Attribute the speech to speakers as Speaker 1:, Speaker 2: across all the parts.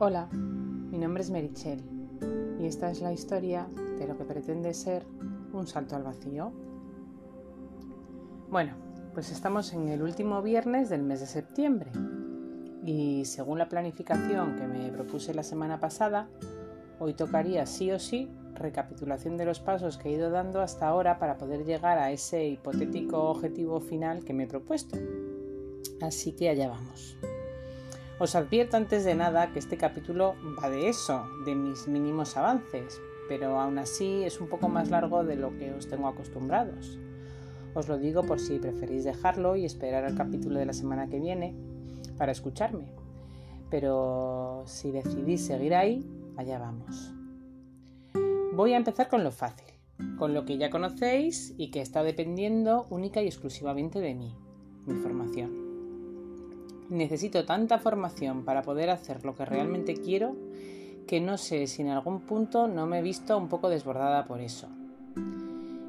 Speaker 1: Hola, mi nombre es Merichel y esta es la historia de lo que pretende ser un salto al vacío. Bueno, pues estamos en el último viernes del mes de septiembre y según la planificación que me propuse la semana pasada, hoy tocaría sí o sí recapitulación de los pasos que he ido dando hasta ahora para poder llegar a ese hipotético objetivo final que me he propuesto. Así que allá vamos. Os advierto antes de nada que este capítulo va de eso, de mis mínimos avances, pero aún así es un poco más largo de lo que os tengo acostumbrados. Os lo digo por si preferís dejarlo y esperar al capítulo de la semana que viene para escucharme. Pero si decidís seguir ahí, allá vamos. Voy a empezar con lo fácil, con lo que ya conocéis y que está dependiendo única y exclusivamente de mí, mi formación. Necesito tanta formación para poder hacer lo que realmente quiero que no sé si en algún punto no me he visto un poco desbordada por eso.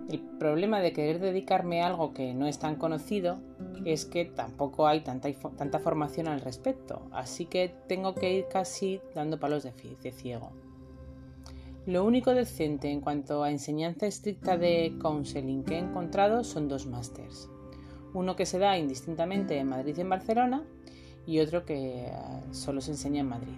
Speaker 1: El problema de querer dedicarme a algo que no es tan conocido es que tampoco hay tanta, formación al respecto, así que tengo que ir casi dando palos de, de ciego. Lo único decente en cuanto a enseñanza estricta de counseling que he encontrado son dos másters. Uno que se da indistintamente en Madrid y en Barcelona y otro que eh, solo se enseña en Madrid.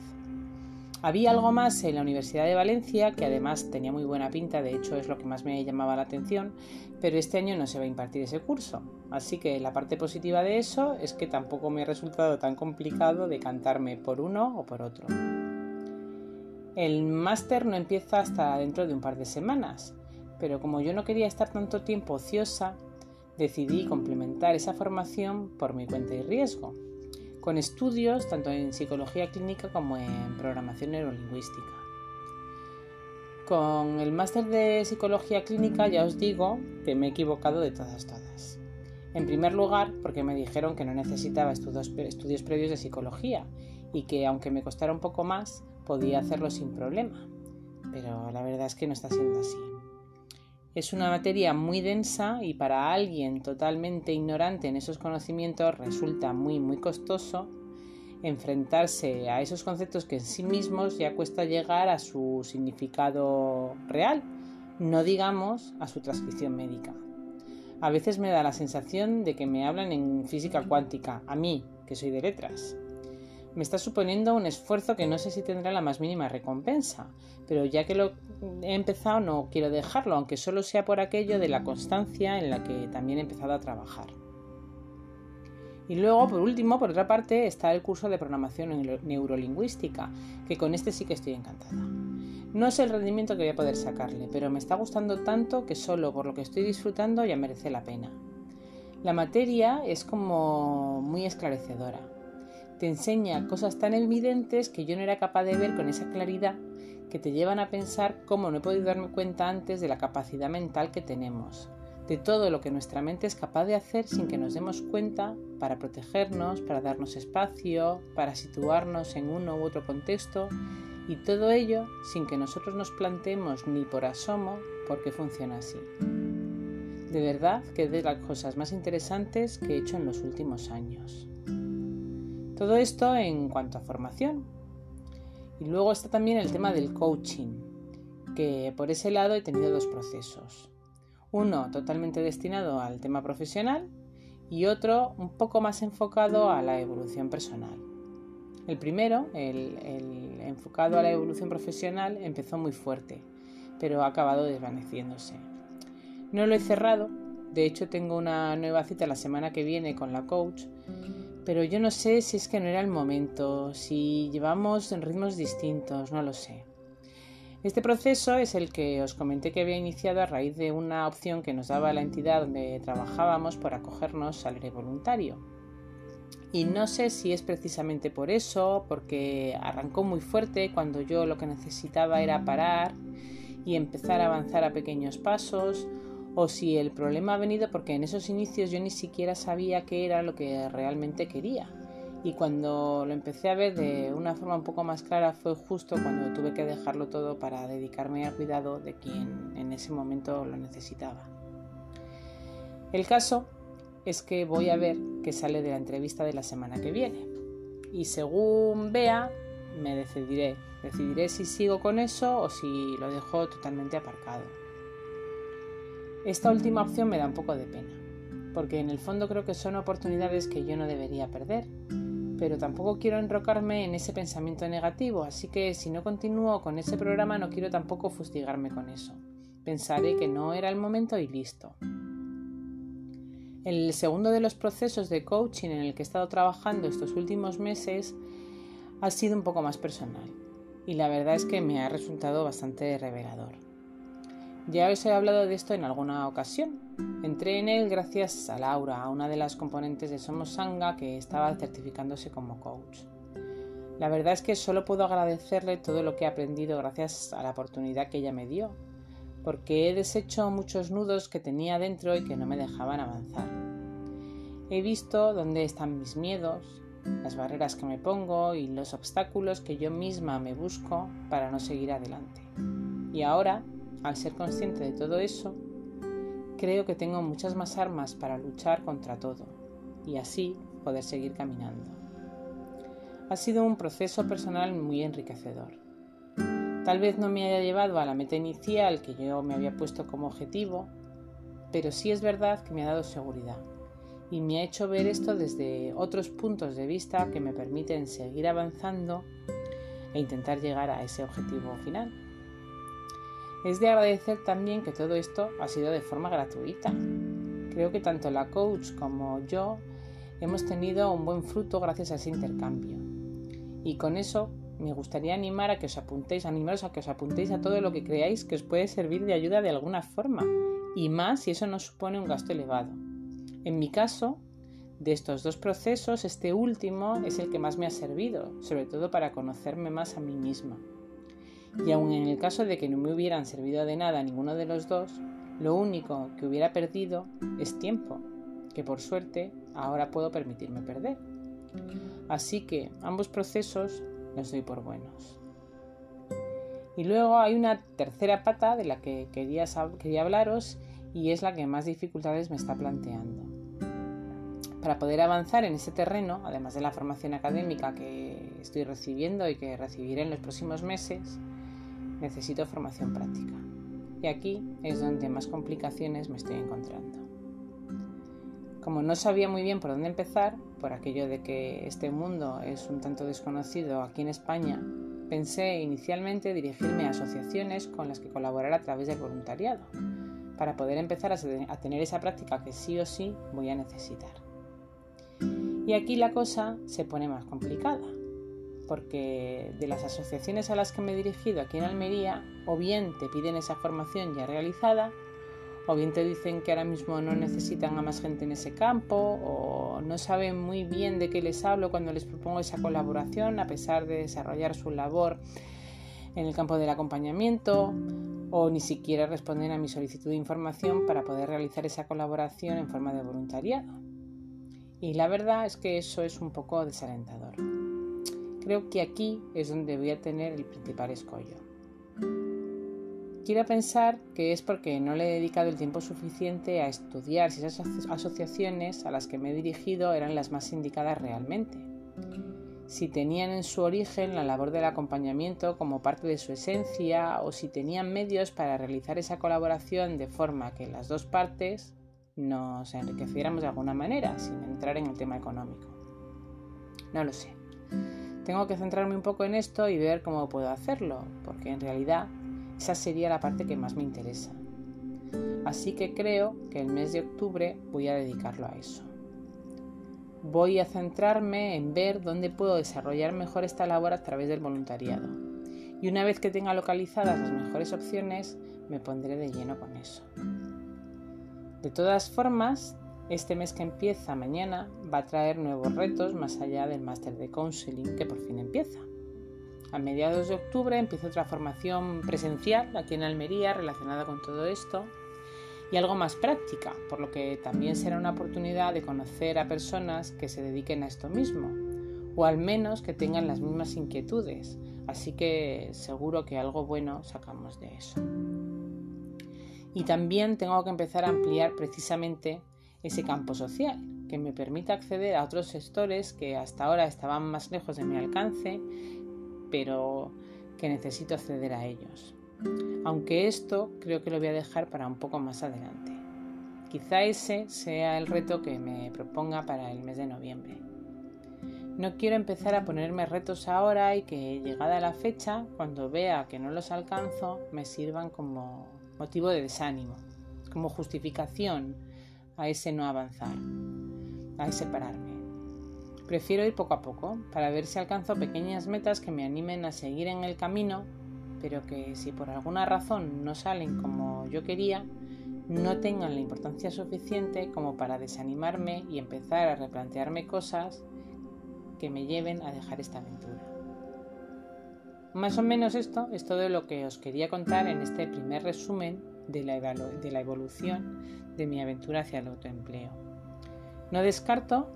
Speaker 1: Había algo más en la Universidad de Valencia, que además tenía muy buena pinta, de hecho es lo que más me llamaba la atención, pero este año no se va a impartir ese curso. Así que la parte positiva de eso es que tampoco me ha resultado tan complicado decantarme por uno o por otro. El máster no empieza hasta dentro de un par de semanas, pero como yo no quería estar tanto tiempo ociosa, decidí complementar esa formación por mi cuenta y riesgo con estudios tanto en psicología clínica como en programación neurolingüística. Con el máster de psicología clínica ya os digo que me he equivocado de todas todas. En primer lugar, porque me dijeron que no necesitaba estudios, estudios previos de psicología y que aunque me costara un poco más, podía hacerlo sin problema. Pero la verdad es que no está siendo así. Es una materia muy densa y para alguien totalmente ignorante en esos conocimientos resulta muy muy costoso enfrentarse a esos conceptos que en sí mismos ya cuesta llegar a su significado real, no digamos a su transcripción médica. A veces me da la sensación de que me hablan en física cuántica, a mí, que soy de letras me está suponiendo un esfuerzo que no sé si tendrá la más mínima recompensa, pero ya que lo he empezado no quiero dejarlo, aunque solo sea por aquello de la constancia en la que también he empezado a trabajar. Y luego, por último, por otra parte, está el curso de programación neurolingüística, que con este sí que estoy encantada. No es el rendimiento que voy a poder sacarle, pero me está gustando tanto que solo por lo que estoy disfrutando ya merece la pena. La materia es como muy esclarecedora te enseña cosas tan evidentes que yo no era capaz de ver con esa claridad que te llevan a pensar cómo no he podido darme cuenta antes de la capacidad mental que tenemos, de todo lo que nuestra mente es capaz de hacer sin que nos demos cuenta para protegernos, para darnos espacio, para situarnos en uno u otro contexto y todo ello sin que nosotros nos planteemos ni por asomo por qué funciona así. De verdad que es de las cosas más interesantes que he hecho en los últimos años. Todo esto en cuanto a formación. Y luego está también el tema del coaching, que por ese lado he tenido dos procesos. Uno totalmente destinado al tema profesional y otro un poco más enfocado a la evolución personal. El primero, el, enfocado a la evolución profesional, empezó muy fuerte, pero ha acabado desvaneciéndose. No lo he cerrado, de hecho tengo una nueva cita la semana que viene con la coach pero yo no sé si es que no era el momento, si llevamos en ritmos distintos, no lo sé. Este proceso es el que os comenté que había iniciado a raíz de una opción que nos daba la entidad donde trabajábamos por acogernos al aire voluntario. Y no sé si es precisamente por eso, porque arrancó muy fuerte cuando yo lo que necesitaba era parar y empezar a avanzar a pequeños pasos, o si el problema ha venido porque en esos inicios yo ni siquiera sabía qué era lo que realmente quería. Y cuando lo empecé a ver de una forma un poco más clara fue justo cuando tuve que dejarlo todo para dedicarme al cuidado de quien en ese momento lo necesitaba. El caso es que voy a ver qué sale de la entrevista de la semana que viene. Y según vea, me decidiré. Decidiré si sigo con eso o si lo dejo totalmente aparcado. Esta última opción me da un poco de pena, porque en el fondo creo que son oportunidades que yo no debería perder, pero tampoco quiero enrocarme en ese pensamiento negativo, así que si no continúo con ese programa no quiero tampoco fustigarme con eso. Pensaré que no era el momento y listo. El segundo de los procesos de coaching en el que he estado trabajando estos últimos meses ha sido un poco más personal y la verdad es que me ha resultado bastante revelador. Ya os he hablado de esto en alguna ocasión. Entré en él gracias a Laura, una de las componentes de Somos Sanga que estaba certificándose como coach. La verdad es que solo puedo agradecerle todo lo que he aprendido gracias a la oportunidad que ella me dio porque he deshecho muchos nudos que tenía dentro y que no me dejaban avanzar. He visto dónde están mis miedos, las barreras que me pongo y los obstáculos que yo misma me busco para no seguir adelante. Y ahora, al ser consciente de todo eso, creo que tengo muchas más armas para luchar contra todo y así poder seguir caminando. Ha sido un proceso personal muy enriquecedor Tal vez no me haya llevado a la meta inicial que yo me había puesto como objetivo, pero sí es verdad que me ha dado seguridad y me ha hecho ver esto desde otros puntos de vista que me permiten seguir avanzando e intentar llegar a ese objetivo final. Es de agradecer también que todo esto ha sido de forma gratuita. Creo que tanto la coach como yo hemos tenido un buen fruto gracias a ese intercambio. Y con eso me gustaría animar a que os apuntéis, animaros a que os apuntéis a todo lo que creáis que os puede servir de ayuda de alguna forma, y más si eso no supone un gasto elevado. En mi caso, de estos dos procesos, este último es el que más me ha servido, sobre todo para conocerme más a mí misma. Y aun en el caso de que no me hubieran servido de nada ninguno de los dos, lo único que hubiera perdido es tiempo, que por suerte ahora puedo permitirme perder. Así que ambos procesos los doy por buenos. Y luego hay una tercera pata de la que quería, quería hablaros y es la que más dificultades me está planteando. Para poder avanzar en ese terreno, además de la formación académica que estoy recibiendo y que recibiré en los próximos meses, necesito formación práctica. Y aquí es donde más complicaciones me estoy encontrando. Como no sabía muy bien por dónde empezar, por aquello de que este mundo es un tanto desconocido aquí en España, pensé inicialmente dirigirme a asociaciones con las que colaborar a través del voluntariado, para poder empezar a tener esa práctica que sí o sí voy a necesitar. Y aquí la cosa se pone más complicada, porque de las asociaciones a las que me he dirigido aquí en Almería, o bien te piden esa formación ya realizada, o bien te dicen que ahora mismo no necesitan a más gente en ese campo, o no saben muy bien de qué les hablo cuando les propongo esa colaboración, a pesar de desarrollar su labor en el campo del acompañamiento, o ni siquiera responden a mi solicitud de información para poder realizar esa colaboración en forma de voluntariado. Y la verdad es que eso es un poco desalentador. Creo que aquí es donde voy a tener el principal escollo. Quiero pensar que es porque no le he dedicado el tiempo suficiente a estudiar si esas asociaciones a las que me he dirigido eran las más indicadas realmente. Si tenían en su origen la labor del acompañamiento como parte de su esencia o si tenían medios para realizar esa colaboración de forma que las dos partes nos enriqueciéramos de alguna manera, sin entrar en el tema económico. No lo sé. Tengo que centrarme un poco en esto y ver cómo puedo hacerlo, porque en realidad esa sería la parte que más me interesa. Así que creo que el mes de octubre voy a dedicarlo a eso. Voy a centrarme en ver dónde puedo desarrollar mejor esta labor a través del voluntariado. Y una vez que tenga localizadas las mejores opciones, me pondré de lleno con eso. De todas formas, este mes que empieza mañana va a traer nuevos retos más allá del máster de counseling que por fin empieza. A mediados de octubre empiezo otra formación presencial aquí en Almería relacionada con todo esto y algo más práctica, por lo que también será una oportunidad de conocer a personas que se dediquen a esto mismo o al menos que tengan las mismas inquietudes. Así que seguro que algo bueno sacamos de eso. Y también tengo que empezar a ampliar precisamente ese campo social, que me permita acceder a otros sectores que hasta ahora estaban más lejos de mi alcance pero que necesito acceder a ellos. Aunque esto creo que lo voy a dejar para un poco más adelante. Quizá ese sea el reto que me proponga para el mes de noviembre. No quiero empezar a ponerme retos ahora y que llegada la fecha, cuando vea que no los alcanzo, me sirvan como motivo de desánimo, como justificación a ese no avanzar, a ese pararme. Prefiero ir poco a poco para ver si alcanzo pequeñas metas que me animen a seguir en el camino, pero que si por alguna razón no salen como yo quería, no tengan la importancia suficiente como para desanimarme y empezar a replantearme cosas que me lleven a dejar esta aventura. Más o menos esto es todo lo que os quería contar en este primer resumen de la, de la evolución de mi aventura hacia el autoempleo. No descarto,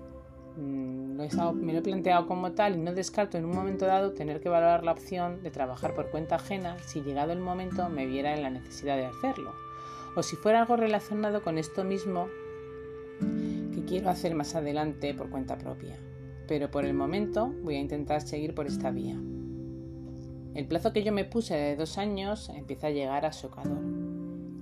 Speaker 1: mm, me lo he planteado como tal y no descarto en un momento dado tener que valorar la opción de trabajar por cuenta ajena si llegado el momento me viera en la necesidad de hacerlo, o si fuera algo relacionado con esto mismo que quiero hacer más adelante por cuenta propia pero por el momento voy a intentar seguir por esta vía. El plazo que yo me puse de dos años empieza a llegar a socador.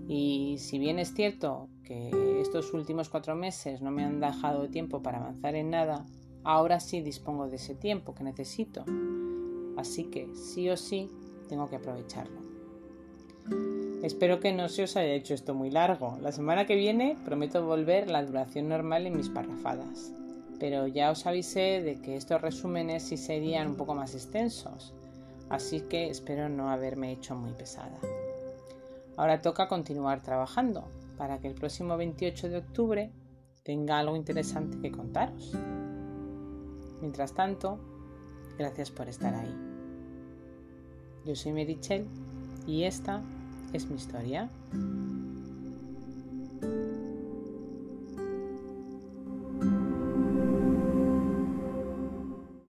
Speaker 1: Y si bien es cierto que estos últimos cuatro meses no me han dejado tiempo para avanzar en nada, ahora sí dispongo de ese tiempo que necesito. Así que sí o sí tengo que aprovecharlo. Espero que no se os haya hecho esto muy largo. La semana que viene prometo volver la duración normal en mis parrafadas pero ya os avisé de que estos resúmenes sí serían un poco más extensos, así que espero no haberme hecho muy pesada. Ahora toca continuar trabajando para que el próximo 28 de octubre tenga algo interesante que contaros. Mientras tanto, gracias por estar ahí. Yo soy Merichel y esta es mi historia.